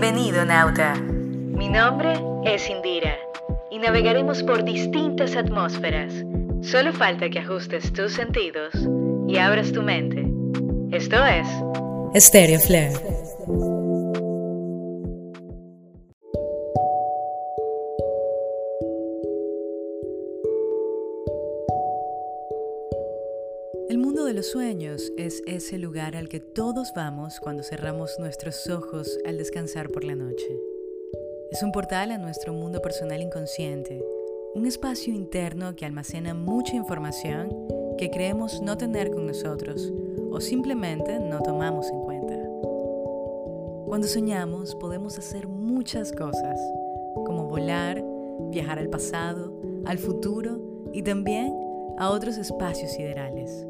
Bienvenido, Nauta. Mi nombre es Indira y navegaremos por distintas atmósferas. Solo falta que ajustes tus sentidos y abras tu mente. Esto es Stereo Flare. Los sueños es ese lugar al que todos vamos cuando cerramos nuestros ojos al descansar por la noche. Es un portal a nuestro mundo personal inconsciente, un espacio interno que almacena mucha información que creemos no tener con nosotros o simplemente no tomamos en cuenta. Cuando soñamos podemos hacer muchas cosas, como volar, viajar al pasado, al futuro y también a otros espacios siderales.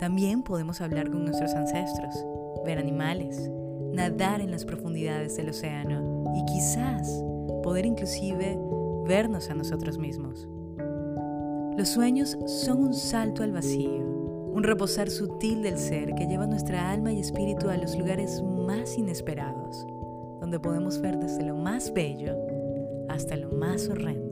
También podemos hablar con nuestros ancestros, ver animales, nadar en las profundidades del océano y quizás poder inclusive vernos a nosotros mismos. Los sueños son un salto al vacío, un reposar sutil del ser que lleva nuestra alma y espíritu a los lugares más inesperados, donde podemos ver desde lo más bello hasta lo más horrendo.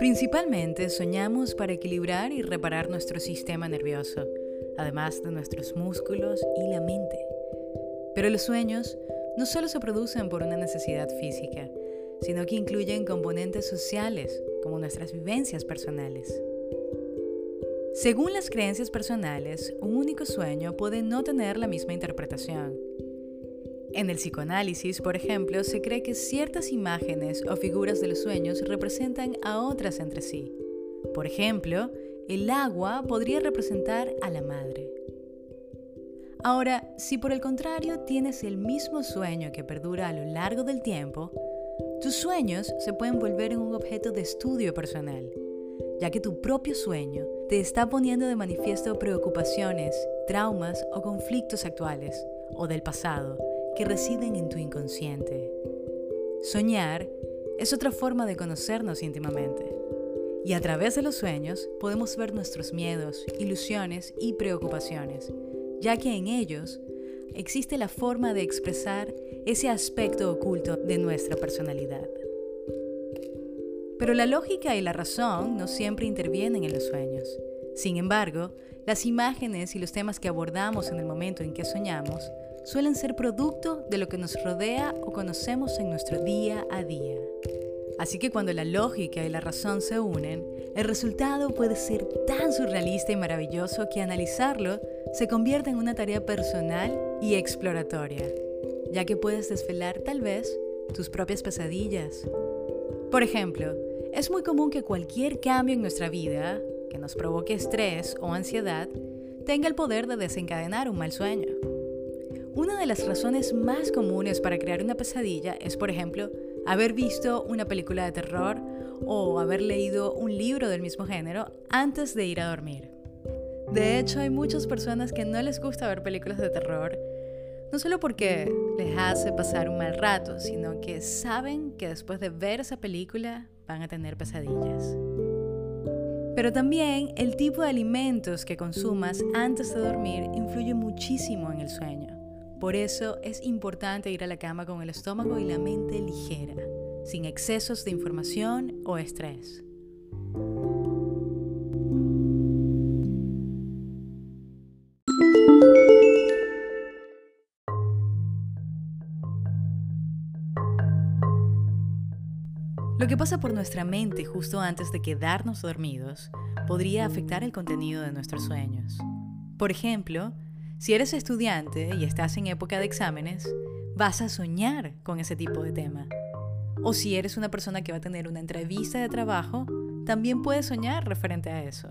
Principalmente soñamos para equilibrar y reparar nuestro sistema nervioso, además de nuestros músculos y la mente. Pero los sueños no solo se producen por una necesidad física, sino que incluyen componentes sociales, como nuestras vivencias personales. Según las creencias personales, un único sueño puede no tener la misma interpretación. En el psicoanálisis, por ejemplo, se cree que ciertas imágenes o figuras de los sueños representan a otras entre sí. Por ejemplo, el agua podría representar a la madre. Ahora, si por el contrario tienes el mismo sueño que perdura a lo largo del tiempo, tus sueños se pueden volver en un objeto de estudio personal, ya que tu propio sueño te está poniendo de manifiesto preocupaciones, traumas o conflictos actuales o del pasado que residen en tu inconsciente. Soñar es otra forma de conocernos íntimamente. Y a través de los sueños podemos ver nuestros miedos, ilusiones y preocupaciones, ya que en ellos existe la forma de expresar ese aspecto oculto de nuestra personalidad. Pero la lógica y la razón no siempre intervienen en los sueños. Sin embargo, las imágenes y los temas que abordamos en el momento en que soñamos suelen ser producto de lo que nos rodea o conocemos en nuestro día a día. Así que cuando la lógica y la razón se unen, el resultado puede ser tan surrealista y maravilloso que analizarlo se convierte en una tarea personal y exploratoria, ya que puedes desvelar tal vez tus propias pesadillas. Por ejemplo, es muy común que cualquier cambio en nuestra vida, que nos provoque estrés o ansiedad, tenga el poder de desencadenar un mal sueño. Una de las razones más comunes para crear una pesadilla es, por ejemplo, haber visto una película de terror o haber leído un libro del mismo género antes de ir a dormir. De hecho, hay muchas personas que no les gusta ver películas de terror, no solo porque les hace pasar un mal rato, sino que saben que después de ver esa película van a tener pesadillas. Pero también el tipo de alimentos que consumas antes de dormir influye muchísimo en el sueño. Por eso es importante ir a la cama con el estómago y la mente ligera, sin excesos de información o estrés. Lo que pasa por nuestra mente justo antes de quedarnos dormidos podría afectar el contenido de nuestros sueños. Por ejemplo, si eres estudiante y estás en época de exámenes, vas a soñar con ese tipo de tema. O si eres una persona que va a tener una entrevista de trabajo, también puedes soñar referente a eso.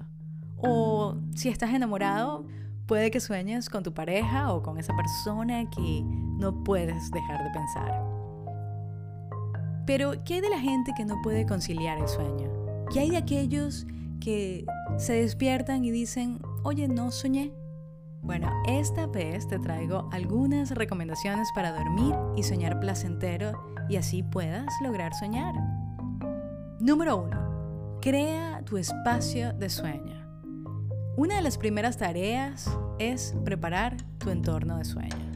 O si estás enamorado, puede que sueñes con tu pareja o con esa persona que no puedes dejar de pensar. Pero, ¿qué hay de la gente que no puede conciliar el sueño? ¿Qué hay de aquellos que se despiertan y dicen, oye, no soñé? Bueno, esta vez te traigo algunas recomendaciones para dormir y soñar placentero y así puedas lograr soñar. Número 1. Crea tu espacio de sueño. Una de las primeras tareas es preparar tu entorno de sueño.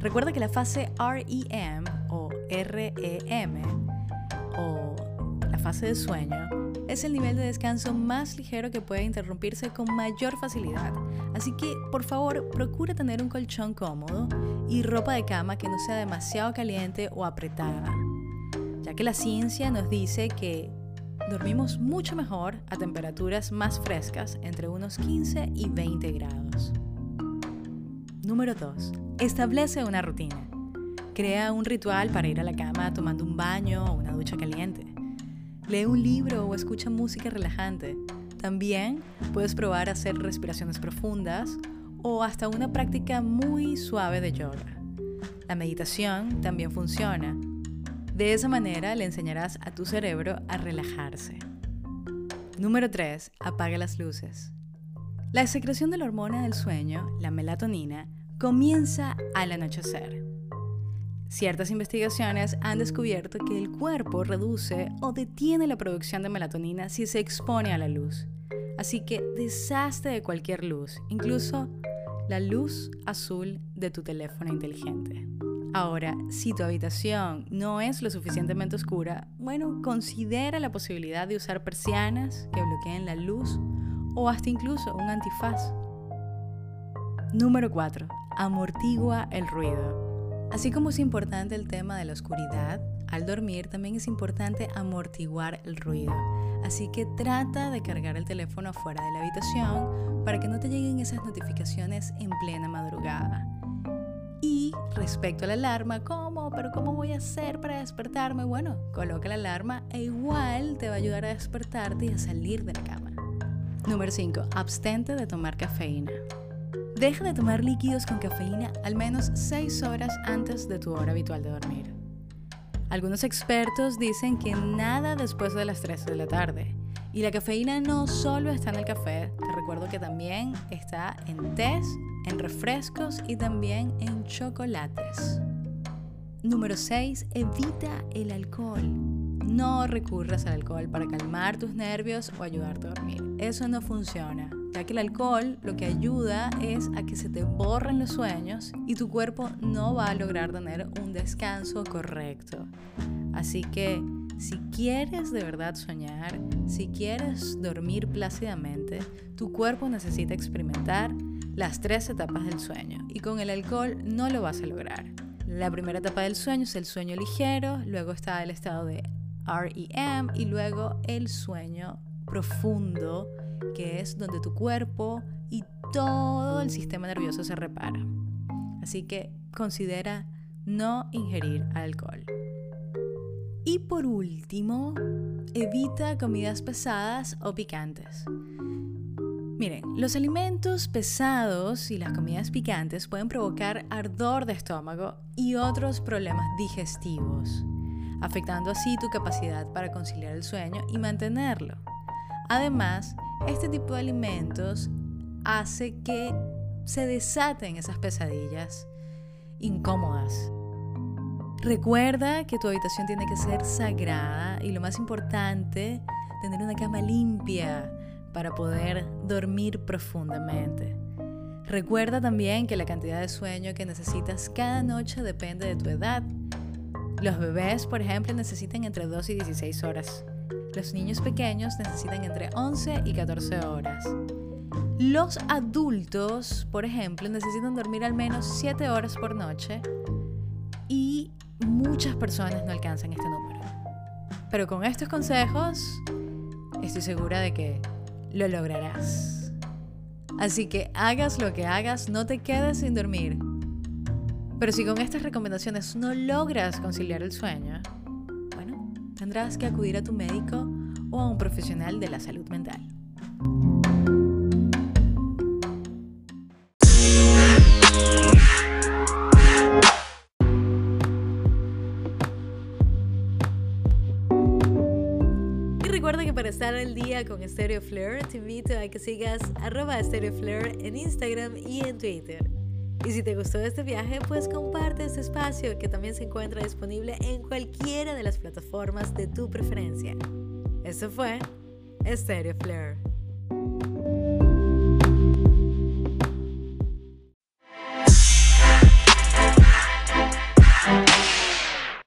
Recuerda que la fase REM o REM o la fase de sueño es el nivel de descanso más ligero que puede interrumpirse con mayor facilidad. Así que, por favor, procura tener un colchón cómodo y ropa de cama que no sea demasiado caliente o apretada, ya que la ciencia nos dice que dormimos mucho mejor a temperaturas más frescas, entre unos 15 y 20 grados. Número 2. Establece una rutina. Crea un ritual para ir a la cama tomando un baño o una ducha caliente. Lee un libro o escucha música relajante. También puedes probar hacer respiraciones profundas o hasta una práctica muy suave de yoga. La meditación también funciona. De esa manera le enseñarás a tu cerebro a relajarse. Número 3. Apaga las luces. La secreción de la hormona del sueño, la melatonina, comienza al anochecer. Ciertas investigaciones han descubierto que el cuerpo reduce o detiene la producción de melatonina si se expone a la luz. Así que deshazte de cualquier luz, incluso la luz azul de tu teléfono inteligente. Ahora, si tu habitación no es lo suficientemente oscura, bueno, considera la posibilidad de usar persianas que bloqueen la luz o hasta incluso un antifaz. Número 4. Amortigua el ruido. Así como es importante el tema de la oscuridad, al dormir también es importante amortiguar el ruido. Así que trata de cargar el teléfono afuera de la habitación para que no te lleguen esas notificaciones en plena madrugada. Y respecto a la alarma, ¿cómo? ¿Pero cómo voy a hacer para despertarme? Bueno, coloca la alarma e igual te va a ayudar a despertarte y a salir de la cama. Número 5. Abstente de tomar cafeína. Deja de tomar líquidos con cafeína al menos 6 horas antes de tu hora habitual de dormir. Algunos expertos dicen que nada después de las 3 de la tarde. Y la cafeína no solo está en el café, te recuerdo que también está en tés, en refrescos y también en chocolates. Número 6. Evita el alcohol. No recurras al alcohol para calmar tus nervios o ayudarte a dormir. Eso no funciona ya que el alcohol lo que ayuda es a que se te borren los sueños y tu cuerpo no va a lograr tener un descanso correcto. Así que si quieres de verdad soñar, si quieres dormir plácidamente, tu cuerpo necesita experimentar las tres etapas del sueño y con el alcohol no lo vas a lograr. La primera etapa del sueño es el sueño ligero, luego está el estado de REM y luego el sueño profundo que es donde tu cuerpo y todo el sistema nervioso se repara. Así que considera no ingerir alcohol. Y por último, evita comidas pesadas o picantes. Miren, los alimentos pesados y las comidas picantes pueden provocar ardor de estómago y otros problemas digestivos, afectando así tu capacidad para conciliar el sueño y mantenerlo. Además, este tipo de alimentos hace que se desaten esas pesadillas incómodas. Recuerda que tu habitación tiene que ser sagrada y lo más importante, tener una cama limpia para poder dormir profundamente. Recuerda también que la cantidad de sueño que necesitas cada noche depende de tu edad. Los bebés, por ejemplo, necesitan entre 2 y 16 horas. Los niños pequeños necesitan entre 11 y 14 horas. Los adultos, por ejemplo, necesitan dormir al menos 7 horas por noche y muchas personas no alcanzan este número. Pero con estos consejos, estoy segura de que lo lograrás. Así que hagas lo que hagas, no te quedes sin dormir. Pero si con estas recomendaciones no logras conciliar el sueño, tendrás que acudir a tu médico o a un profesional de la salud mental. Y recuerda que para estar al día con Stereo Flair, te invito a que sigas arroba Stereo en Instagram y en Twitter. Y si te gustó este viaje, pues comparte este espacio que también se encuentra disponible en cualquiera de las plataformas de tu preferencia. Eso fue Stereo Flair.